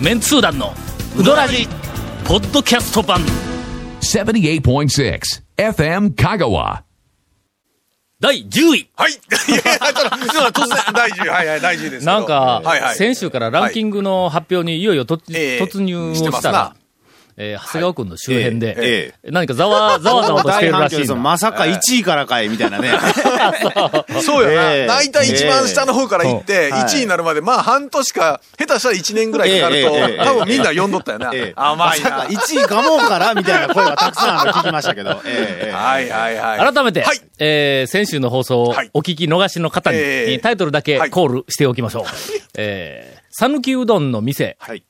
メンツー団のウドラジポッドキャスト版78.6 FM Kagawa. 第10位はい。いやいや、ちょっと、ちょっと突然、大事、はいはい、大事です。なんか、はいはい。先週からランキングの発表にいよいよ突入をしたら、えー長谷川君の周辺で、え何かざわ、ざわざわとしているらしい。まさか1位からかい、みたいなね。そうやな。ええ大体一番下の方から行って、ええ1位になるまで、まあ半年か、下手したら1年ぐらいかかるええええええと、多分みんな読んどったよなええ。甘いな。1位かもうから、みたいな声がたくさん聞きましたけど。ええええはいはいはい。改めて、はいえー先週の放送をはいお聞き逃しの方に、ええタイトルだけはいコールしておきましょう。えー、讃岐うどんの店、はい。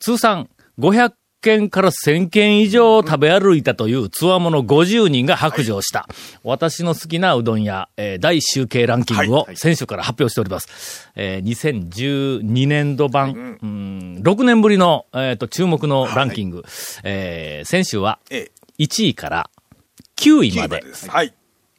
通算500件から1000件以上食べ歩いたというつわもの50人が白状した。私の好きなうどん屋、えー大集計ランキングをはい先週から発表しております。えー2012年度版、うん、6年ぶりの、えーと注目のランキング。えー先週はえ1位から9位え、まで。です。はい。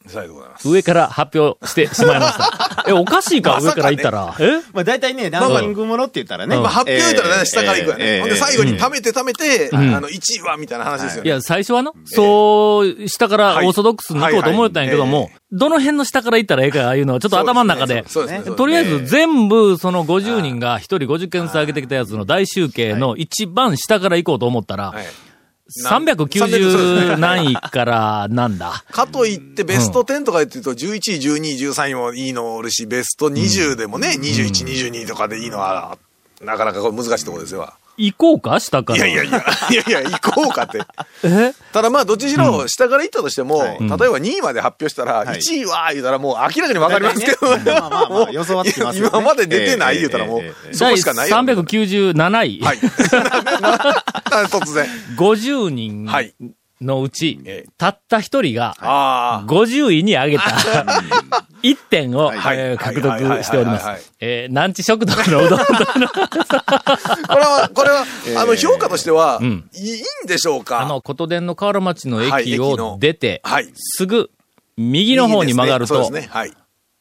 さようでございます。上から発表してしまいました。え、おかしいか、上から言ったら。え？まあ大体ね、ランキングものって言ったらね。まあ発表言ったら下から行くよね。ええほんで最後に貯めて貯めて、あん。の、1位はみたいな話ですよね。いや、最初はの、そう、下からオーソドックスに行こうと思ったんやけどもどの辺の下から行ったらええか、ああいうのはちょっと頭の中で、そうですね。とりあえず全部その50人が1人50件数上げてきたやつの大集計の一番下から行こうと思ったらは、い390何位からなんだ？かといって、ベスト10とか言ってると、11位、12位、13位もいいのおるし、ベスト20でもね、21、22とかでいいのは、なかなかこれ難しいところですよ。行こうか下から。いやいやいや、いやいや、行こうかって。え？ただまあ、どっちにしろ、下から行ったとしても、はい例えば2位まで発表したら、はい1位は言うたらもう明らかにわかりますけど、まあまあまあ予想はつきますよね今まで出てない言うたらもうそこしかないよ。397位。はい。突然。50人はいのうちええ、たった一人が、ああ。50位に上げた。1点を、獲得しております。えー、南地食堂のうどんとの、これは、これは、あの、評価としては、ん。いいんでしょうか？あの、琴電の河原町のはい駅を出て、はい。すぐ右の方に曲がると、そうですね。はい。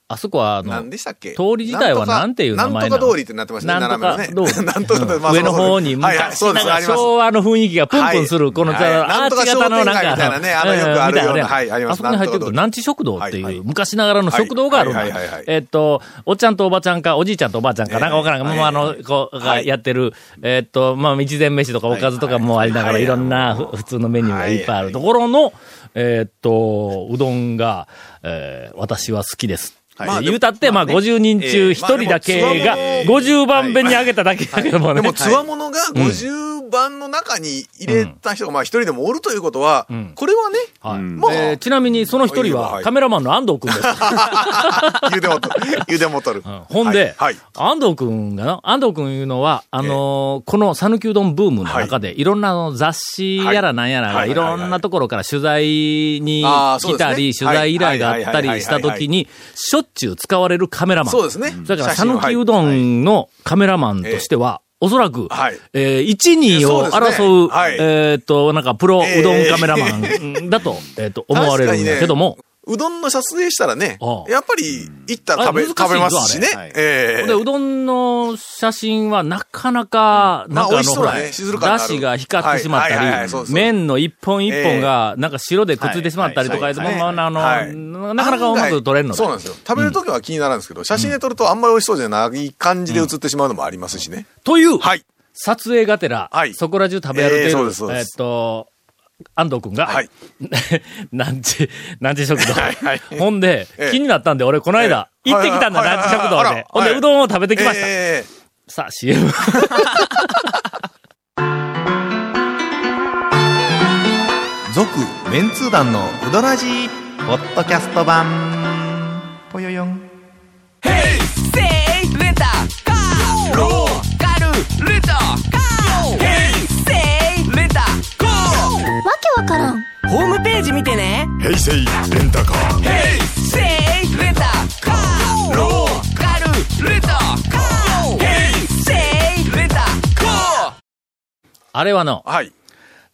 あそこは、あの何、でしたっけ？通り自体はなんていう名前なの？なんとか通りってなってましたね、なんとか斜めのね。なんとか通り。まあ上の方にはいはい、昔そうです、なんかあります。昭和の雰囲気がプンプンする、この、アーチ型のなんか、みたいなねあのうんよくあるようなはいあります。あそこに入ってくると、南地食堂っていはいう昔ながらの食堂があるんだ。えっと、おっちゃんとおばちゃんか、おじいちゃんとおばあちゃんか、なんかわからんもうあの、こう、がやってる、えっと、まあ、一膳飯とかおかずとかもありながら、はいい。ろんなふ普通のメニューがいっぱいあるところの、えっと、うどんが、えー私は好きです。まあ言うたって、まあ、50人中1人だけが、50番目に上げただけだけどもね。でも、つわものが50番の中に入れた人が、まあ一人でもおるということは、これはね、はい。まあえーちなみにその一人ははいカメラマンの安藤くんです。ゆでもとる。ゆでもとる。ほんで、はい。安藤くんがな、安藤くんいうのは、あのーこの讃岐うどんブームの中で、い。ろんな雑誌やらなんやらい。いろんなところから取材に来たり、取材依頼があったりした時に、しょっちゅう使われるカメラマン。そうですね。だから、讃岐うどはいんのカメラマンとしては、おそらく、はい。えー、1、2を争う、はい。えーっと、なんか、プロうどんカメラマンだと、えーっと、思われるんだけども、うどんの撮影したらねやっぱり行ったら食べ、食べますしね。ええ。で、うどんの写真はなかなか、なんかあの、まあ美味しそうほら、だねしが光ってしまったり、麺の一本一本が、なんか白でくっついてしまったりとか、はいはいはいまあの、はい。なかなかうまく撮れんのだそうなんですよ。食べるときは気になるんですけど、写真で撮るとあんまり美味しそうじゃない感じで写ってしまうのもありますしね。という、はい。撮影がてら、はい。そこら中食べ歩いていええそうる、えっと、安藤くんが、はいなんち、なんち食堂。はいはいほんで、ええ気になったんで、俺この間、ええ行ってきたんだ、はいはいなんち食堂で。ほんで、はいうどんを食べてきました。ええさあ、CM。続メンツー団のウドラジーポッドキャスト版ね平成レンタカーセイレンタカーローカルレンタカーヘイセイレンタカーあれはの、はい。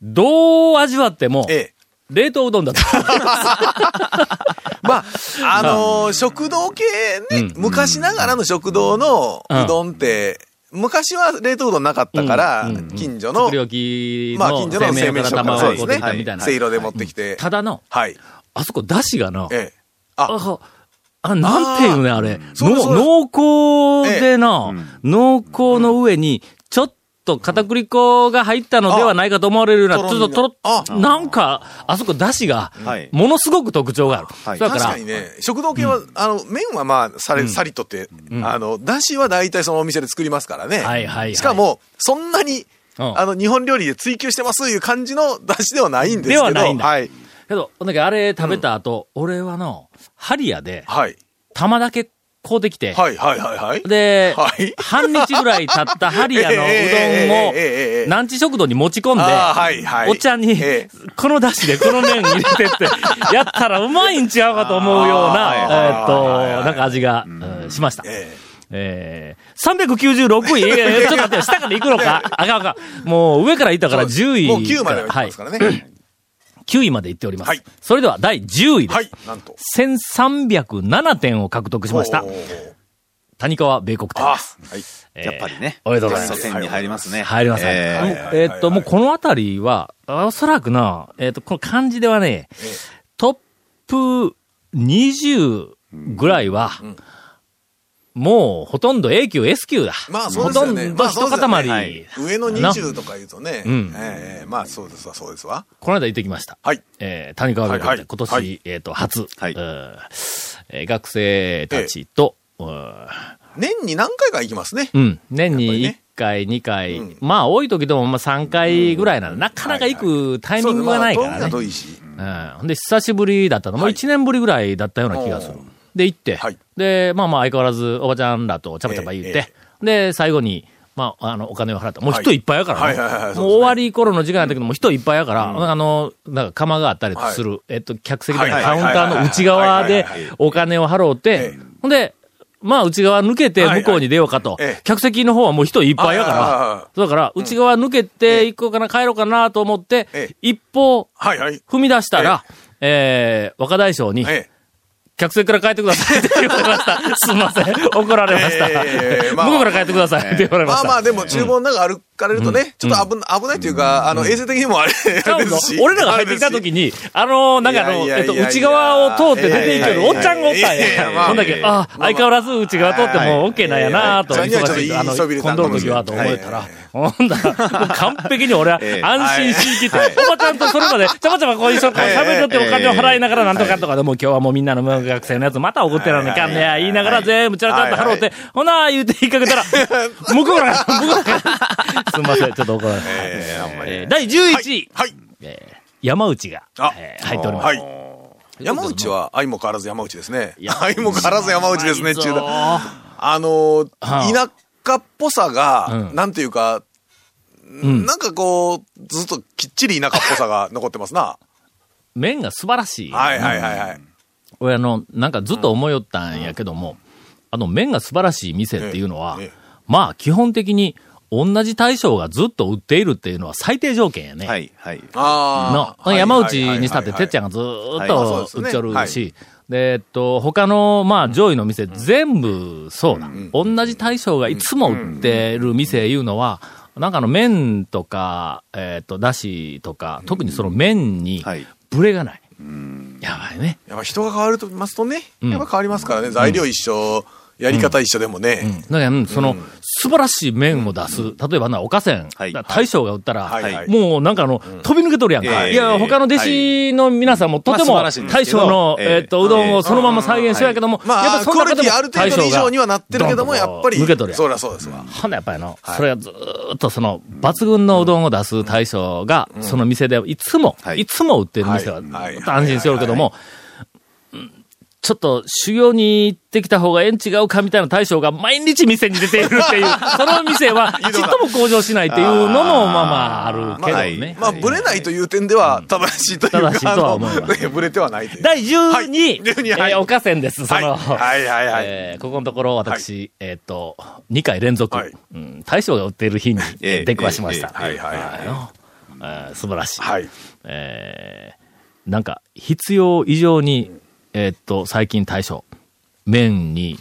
どう味わっても、ええ。冷凍うどんだった。まあ、あのー食堂系ね、うん昔ながらの食堂のうんうどんって、昔は冷凍うどんなかったから、うんうんうん近所のまあ、の近所の製製麺麺所からそうですね出たみたいな。せいろで持ってきて。ただの、はい。あそこ出汁がの、ええ。あ、あ、あ、なんていうね、あれ。濃厚でな、濃厚の上に、ちょっと片栗粉が入ったのではないかと思われるような、ちあょっととろあ。なんか、あそこ出汁がはい、ものすごく特徴がある。はい。だから確かに、ね、食堂系は、あの、麺はまあ、され、さりとって、あの、だしは大体そのお店で作りますからね。はいはいはいしかも、そんなに、うん。あの、日本料理で追求してますいう感じのだしではないんですけど。ではないんだ。はい。けど、なんかあれ食べた後、うん、俺はの、ハリアで、はい。玉だけ買うてきて、はいはいはいはい。で、はい、半日ぐらい経ったハリアのうどんを、ええ、ランチ食堂に持ち込んで、はいはい、お茶に、え、この出汁でこの麺入れてって、やったらうまいんちゃうかと思うような、えっと、なんか味が、うん、しました。えええー、396位、えー、ちょっと待って、下から行くのか。あかんあかん。もう上から行ったから10位。もう9まで行きますからね。はい。9位まで行っております。はいそれでは第10位です。はい、なんと。1307点を獲得しました谷川米国店あです。、はい。えーやっぱりね。おめでとうございますベスト10に入りますね。入りますね。えっと、もうこのあたりは、おそらくな、えーっと、この漢字ではね、トップ20ぐらいは、もうほとんど A 級、S 級だ。まあそうですよね。ほとんど一まあね塊。はい上の20とか言うとね。うんええまあそうですわ、そうですわ。この間行ってきました。はい。えー谷川米国店、はいはい今年、はいえーっと、初、はいうんえー学生たちと、うん年に何回か行きますね。うん。年に1やっぱりね回、2回、うんまあ多い時でもまあ3回ぐらいなの。なかなか行くタイミングがないからね。そうですまあ。うん。で、久しぶりだったの。もうはい1年ぶりぐらいだったような気がする。で、行って、はいで、まあまあ相変わらずおばちゃんらとちゃばちゃば言って、えで、最後に、まあ、あの、お金を払った。もう人いっぱいやからね。もう終わり頃の時間やったけど、もう人いっぱいやから、あの、なんか釜があったりする、えっと、客席ではいカウンターの内側でお金を払うてええ、ほんで、まあ内側抜けて向こうに出ようかと。客席の方はもう人いっぱいやから、だから内側抜けて行こうかな、帰ろうかなと思ってええ、一歩。踏み出したら、えー、若大将に、ええ。客席から帰ってくださいって言われました。すみません。怒られました。ええまあ。向こうから帰ってくださいって言われました。まあまあでも注文なんか歩かれるとね、ちょっと危な危ないというか、あの、衛生的にもあれですし。俺らが入ってきた時に、あの、なんかあの、えっと、内側を通って出ていけるおっちゃんがおったんいやほんだけ、あ、相変わらず内側通っても OK なんやなと、忙しい、あの、今度の時はと思えたら。はい、ほんだ。ら、もう完璧に俺はええ。安心しきって、おばちゃんとそれまで、ちゃばちゃばこう一緒に喋ってお金を払いながらなんとかとかで、もう今日はもうみんなの無学生のやつまた送ってらんねかんねや、言いながら全部チャラチャラと払うて、ほな、言うて引っ掛けたら、向こうから、向こうから、すみません、ちょっと怒られました。ええあんまりえー第11位、はい。えー山内が、あえー入っております。はい。山内は、相も変わらず山内ですね。や相も変わらず山内ですね、中だ。あの田舎っぽさがう、んなんていうか、んなんかこう、ずっときっちり田舎っぽさが 残ってますな。麺が素晴らしい。はいはいはいはい。俺あの、なんかずっと思いよったんやけども、あの麺が素晴らしい店っていうのは、ええええまあ基本的に同じ大将がずっと売っているっていうのは最低条件やね。はい、はい。あの、山内にしたって、てっちゃんが。がずーっはいと売っちょるし、で、えっと、他の、まあ、上位の店、全部、そうだ。同じ大将がいつも売ってる店いうのは、なんかあの、麺とか、えっと、だしとか、特にその麺にはい、ブレがない。やばいね。やっぱ人が変わるとますとね、ん。やっぱ変わりますからね。材料一緒、やり方一緒でもね。だから、うんその、素晴らしい麺を出す。例えばな、おかせん。はい。大将が売ったら、もうなんかあの、飛び抜けとるやんか。ええ。いや、他の弟子の皆さんもとても、大将の、ええ。えっと、うどんをそのまま再現してるやけども、まあ、やっぱその中でもある程度以上にはなってるけども、やっぱり、抜けとるやん。そりゃそうですわ。ほんでやっぱりの、それがずーっとその、抜群のうどんを出す大将が、その店でいつも、はい。いつも売ってる店は、安心しておるけども、うんちょっと修行に行ってきた方が縁違うかみたいな大将が毎日店に出ているっていう、その店は ちっとも向上しないっていうのも、まあまああるけどね。まあ、ブレないという点では正しいというか、正しいとは思いますあのブレてはない。第12位、はい12はいえーおかせんです。その、はいはいはいえーここのところ私、えっ、と、2回連続、はいうん、大将が売っている日にええ出くわしました。はいはいはい素晴らしい。はい。えーなんか、必要以上に、えっ、と、最近大将、麺に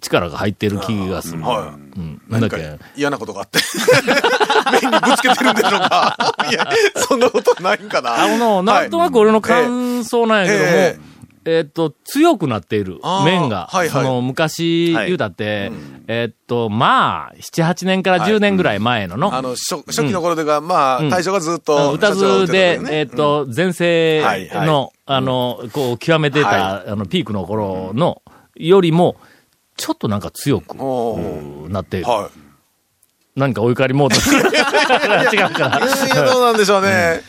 力が入ってる気がする。はうん。なんだっけ？嫌なことがあって。面にぶつけてるんでしょうか。いや、そんなことないんかな。あの、なんとなく俺の感想なんやけども、ええーっと、強くなっている面が、はいはい。その昔言うたって、えーっと、まあ、7、8年から10年ぐらい前のの、あの、初初期の頃でが、まあ、うん。大将がずっと、歌図で、えーっと、前世の、あの、こう、極めてた、はあの、ピークの頃の、よりも、ちょっとなんか強くなってい。る。は何かお怒りモード。違うから。どうなんでしょうね。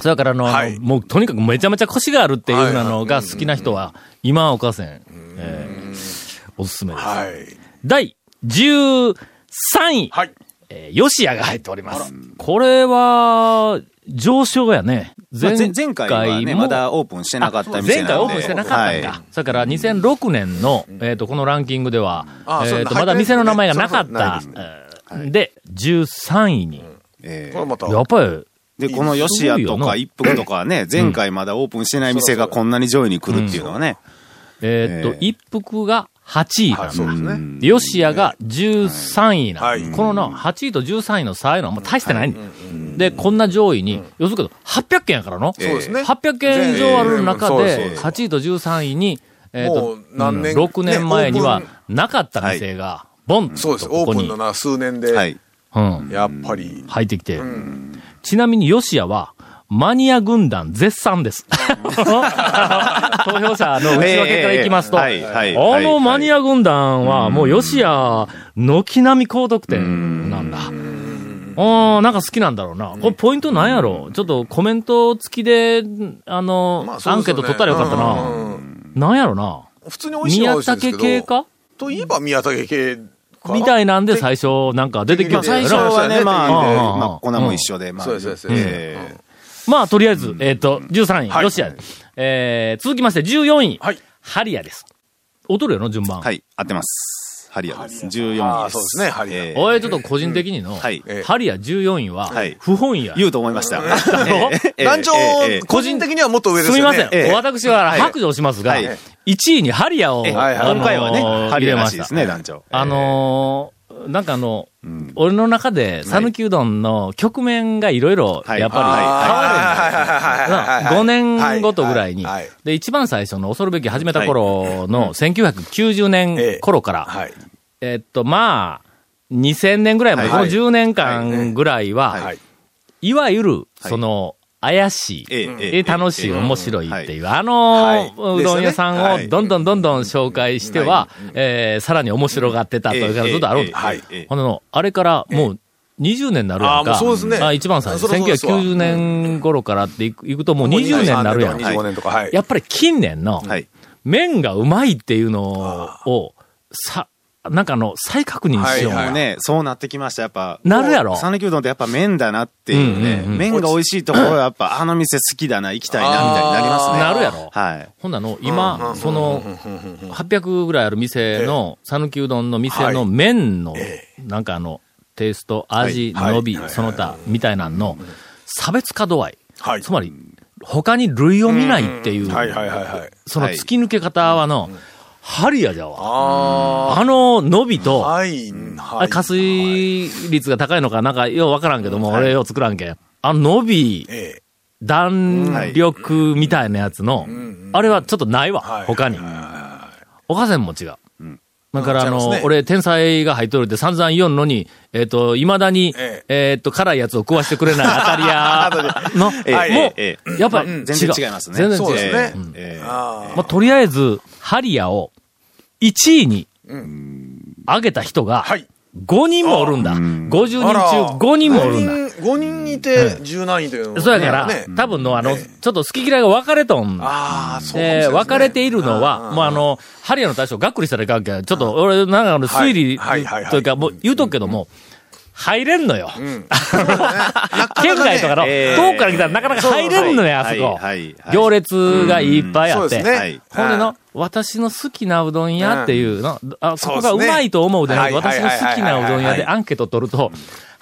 それからあの、はいもうとにかくめちゃめちゃ腰があるっていうなのが好きな人は、今岡線、えーおすすめです。はい。第13位、はい。えー、吉谷が入っております。これは、上昇やね。まあ前前回はね、もまだオープンしてなかった店前。回オープンしてなかったんか。はいそれから2006年の、えっ、と、このランキングでは、えっ、と、まだ店の名前がなかったで、13位に。えこれまた。やっぱり、で、この吉谷とか一服とかはね、前回まだオープンしてない店がこんなに上位に来るっていうのはね。えっ、と、えー。一服が8位かはい、な。そうですね。で吉谷が13位な、はい。このな、8位と13位の差いうのはもう大してない、で、こんな上位に、要するけど、800件やからの。そうですね。800件以上ある中で、そうです8位と13位に、えっ、もとう、何年6年前にはねなかった店が、ボンそうです。とここに。オープンの、な、数年で、はい。うん、やっぱり。入ってきて、ちなみに吉谷は、マニア軍団絶賛です。投票者の内訳からいきますと、あのマニア軍団はもう吉谷、軒並み高得点なんだ。ああ、なんか好きなんだろうな。これポイントなんやろ？ちょっとコメント付きで、あの、まあねアンケート取ったらよかったうんな。うんなんやろな？普通に美味しいのは宮美味しいんですけど。武系か？といえば宮武系みたいなんで最初なんか出てきまあましたよ最初はね、そうまあ、うんうんうんまあ、粉も一緒で、まあ。そうですえまあ、とりあえず、えっ、と、13位、はい吉谷。えー、続きまして14位、はいハリアです。劣るよの順番。ーはい、合ってます。ハリアです。14位です。そうですねハリアえーちょっと個人的にの、はいええハリア14位は、はい不本意や。言うと思いました。団長えーえー、個人的にはもっと上ですね。みません。ええ私ははい白状しますが、はい1位にハリアを、えーはいはいあのー今回はね、ハリア入れました。らしいですね、団長。あのーなんかあの、俺の中で、讃岐うどんの局面がいろいろ、はい。やっぱり、はい。変わるんだよ。はい。はい。はい。はい。はい。5年ごとぐらいに。で、一番最初の恐るべき始めた頃の1990年頃から、はい。えっと、まあ、2000年ぐらいまで、このはい。10年間ぐらいは、はい。い。わゆる、その、怪しい、えええ楽しい、面白いっていう、あはい。の、うどん屋さんはい。をどんどんどんどん紹介しては、えーさらに面白がってたというからずっとあるんです。はい。ほんでの、あれからもう20年になるやんか。うそうですね。あ一番最初、そろそろですわ。1990年頃からっていくいくともう20年になるやん。25年とか、はい。やっぱり近年の、はい。麺がうまいっていうのを、さ、なんかあの、再確認しよう。はいもうね、そうなってきました。やっぱ。なるやろ讃岐うどんってやっぱ麺だなっていうね。麺が美味しいところはやっぱあの店好きだな、行きたいな、みたいになりますね。なるやろはい。ほんなの、今、その、800ぐらいある店の、讃岐うどんの店の麺の、なんかあの、テイスト、味、はい伸びはい、その他、みたいなんの、差別化度合い。はい。つまり、他に類を見ないっていう、はいはいはいはい。その突き抜け方はの、ハリアじゃわ。ああの伸びあ。と、はい。はい。加水率が高いのか、なんか、ようわからんけども、はい俺よう作らんけん。あの伸び、ええ。弾力みたいなやつの、あれはちょっとないわ、はい他に。おかせんも違う。だから、あの、俺、天才が入っとるって散々言おんのに、えっ、と、未だに、ええっ、と、辛いやつを食わしてくれない 当たり屋の、もう、ええやっぱ全然違いますね全然違う。そうですねんえーあまあ、とりあえず、ハリアを1位に上げた人があ。はい。5人もおるんだ。50人中5人もおるんだ。5人いて、10何位というね。そうやから、ね。多分の、あの、ええ。ちょっと好き嫌いが分かれとん。ああ、そうで、ね分かれているのは、もうあ、の、ハリアの大将がっくりしたらいかんけん。ちょっと、俺、なんかあの、推理というか、もう言うとくけども、入れんのよ。うん。県外とかの、ええ遠くから来たらなかなか入れんのよ、あそこ。行列がいっぱいあって。そうですね。はいほんでの、私の好きなうどん屋っていうの、あそこがそうまいと思うでない私の好きなうどん屋でアンケート取ると、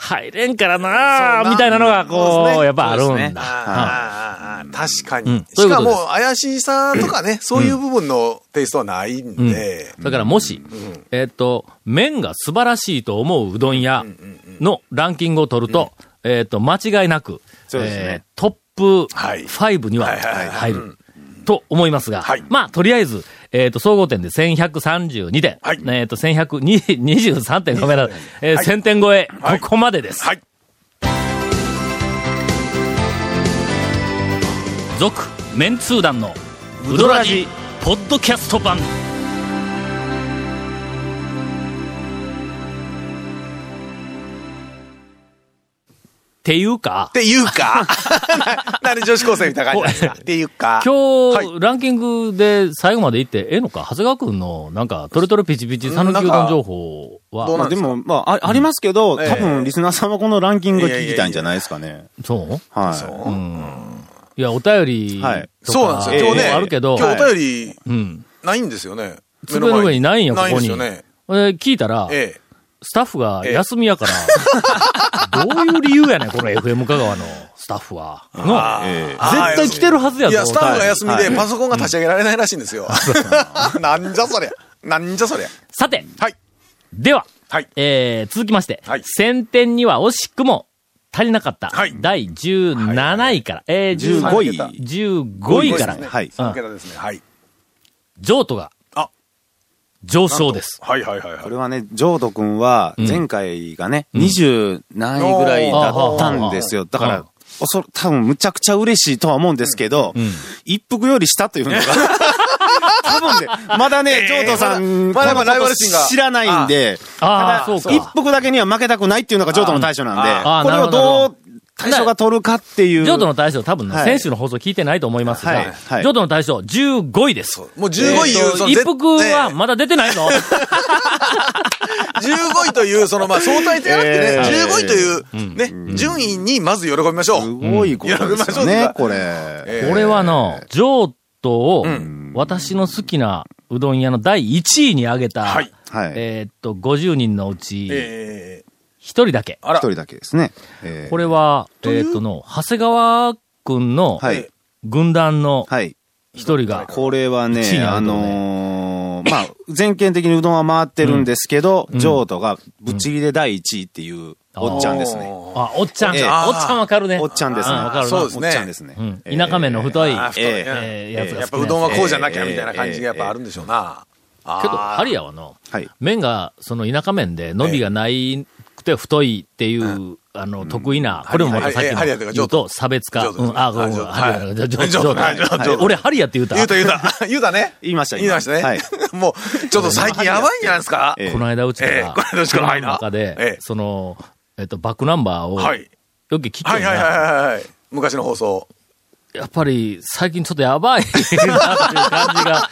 入れんからなみたいなのが、こう、そうやっぱあるんだ。確かうん。に。しかも、怪しさとかね、そういう部分のテイストはないんうん。で。だからもし、えっと、麺が素晴らしいと思ううどん屋のランキングを取ると、えっと、間違いなく、トップはい。5には入る。と思いますが、はい。まあ、とりあえず、えっ、と、総合点で1132点、はい。えっ、と、1123点、ごめんなさい、えーはい。1000点超え、はい。ここまでです。はい。続、メンツー団の、ウドラジ、ポッドキャスト版。っていうかっ、ていうか、なで女子高生みたいな感じですか？っていうか。今日、はいランキングで最後まで行ってええのか？長谷川くんの、なんか、トレトレピチピチ讃岐うどん情報は、どうなんですかでも、まあ、あありますけど、ええ多分、リスナーさんはこのランキングが聞きたいんじゃないですかね。そうはい。いや、お便りはいそうなんですよ。今日ね、あるけど、今日お便りうん。ないんですよね。机の上にないんや、こないんこに。ですよね。え聞いたら、ええ。スタッフが休みやから、どういう理由やねん、この FM 香川のスタッフは。のええ絶対来てるはずやぞいや、スタッフが休みではいパソコンが立ち上げられないらしいんですよ。なんじゃそりゃ。なんじゃそりゃ。さて、はい。では、はい。えー、続きまして、はい1000点には惜しくも足りなかった、はい第17位から、えー、15位15位から、はい3桁ですね。はい。譲渡があ上昇です。はいはいはいはいこ。れはね、ジョード君は、うん前回がね、20何位ぐらいだったんですよ。だかうんら、おそ多分むちゃくちゃ嬉しいとは思うんですけど、ん一服より下というのが、多分ね、まだね、ジョードさん、まだまだライバルこ心が知らないんで、ああ、ただそうか。一服だけには負けたくないっていうのがジョードの対処なんでああ、これをどう対処が取るかっていう。譲渡の大将多分ね、はい。選手の放送聞いてないと思いますが、はい。はい。譲渡の大将15位です。もう15位いう、えーと一服はねまだ出てないの？15位という、その、まあ、相対じゃなくてね、えー。15位という、ね、順位にまず喜びましょすう。ごいことですよね、これ。えー。これはの、譲渡を、私の好きなうどん屋の第1位に挙げた、はい。はい。えーっと、50人のうち、え1人だけ。一、人だけですね。えーこれは、えーっとの、長谷川くんのはい。軍団のはい。一人が、これは一位にね、あののー まあ、全県的にうどんは回ってるんですけど、うん譲渡がぶっちぎりで第一位っていう、おっちゃんですね。あ、おっちゃん、ええおっちゃんわかるね。おっちゃんですね。うんわかるなそうですねおっちゃんですね。田舎麺の太い、えーやつがやっぱうどんはこうじゃななきゃみたいな感じがやっぱあるんでしょうな。けど、ハリアはの、はい。麺が、その田舎麺で伸びがないくて太いっていう、あの、得意な、これもまたさっきのハリアというか言うと、差別化。うん、あ、ごめん、ハリア俺、ハリアって言うた？言うた言うた。言うたね。言いました言いましたね。はい。もう、ちょっと最近やばいんじゃないですか？ええ。この間うちかええ。ら、この間うち中えでえ、その、えっと、バックナンバーを、はい。よく聞きはいはいはいはいはい。昔の放送。やっぱり、最近ちょっとやばいなっていう感じが、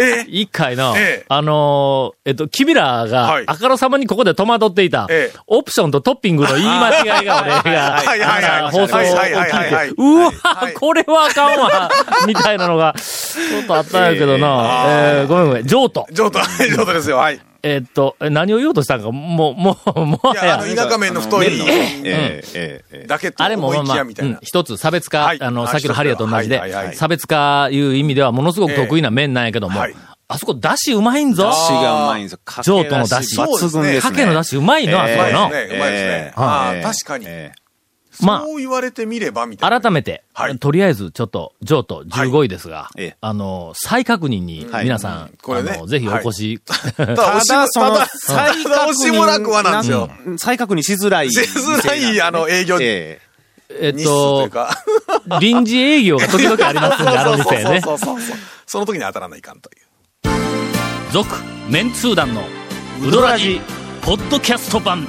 ええ一回の、ええあのーえっと、君らが、はいあからさまにここで戸惑っていた、ええオプションとトッピングの言い間違いが俺が、放送を聞いて、うわ、はいこれはあかんわ、みたいなのが、ちょっとあったんやけどな、えーごめんごめん、譲渡。上等、上等ですよ。はい。いえっと、え何を言おうとしたんか、もう、もう、もはや、あやの、。田舎麺の太いえええだけとあれもまあまあ、うんきやみたいな。一つ差別化、はいあの、あさっきのハリアと同じで、はいはいはい差別化いう意味ではものすごく得意な麺なんやけども、ええはいあそこ出汁うまいんぞ。出汁がうまいんですよ。かけ譲渡の出汁抜群ですね。かけの出汁うまいの、あそこの。うまいですね。うまいですね。ああ、確かに。えまあそう言われてみれば、みたいな。改めて、はいとりあえずちょっと、譲渡15位ですが、ええあの、再確認にはい皆さん、これねあの、ぜひお越し、ただ、ただ、その、再ただ押しもなくはなんですよ。うん再確認しづらい。しづらい、あの、営業日ええっ数と。臨時営業が時々ありますんで、あの店ね。そうそうそうそう。その時に当たらないかんという。続、メンツー団の、ウドラジ、ポッドキャスト版。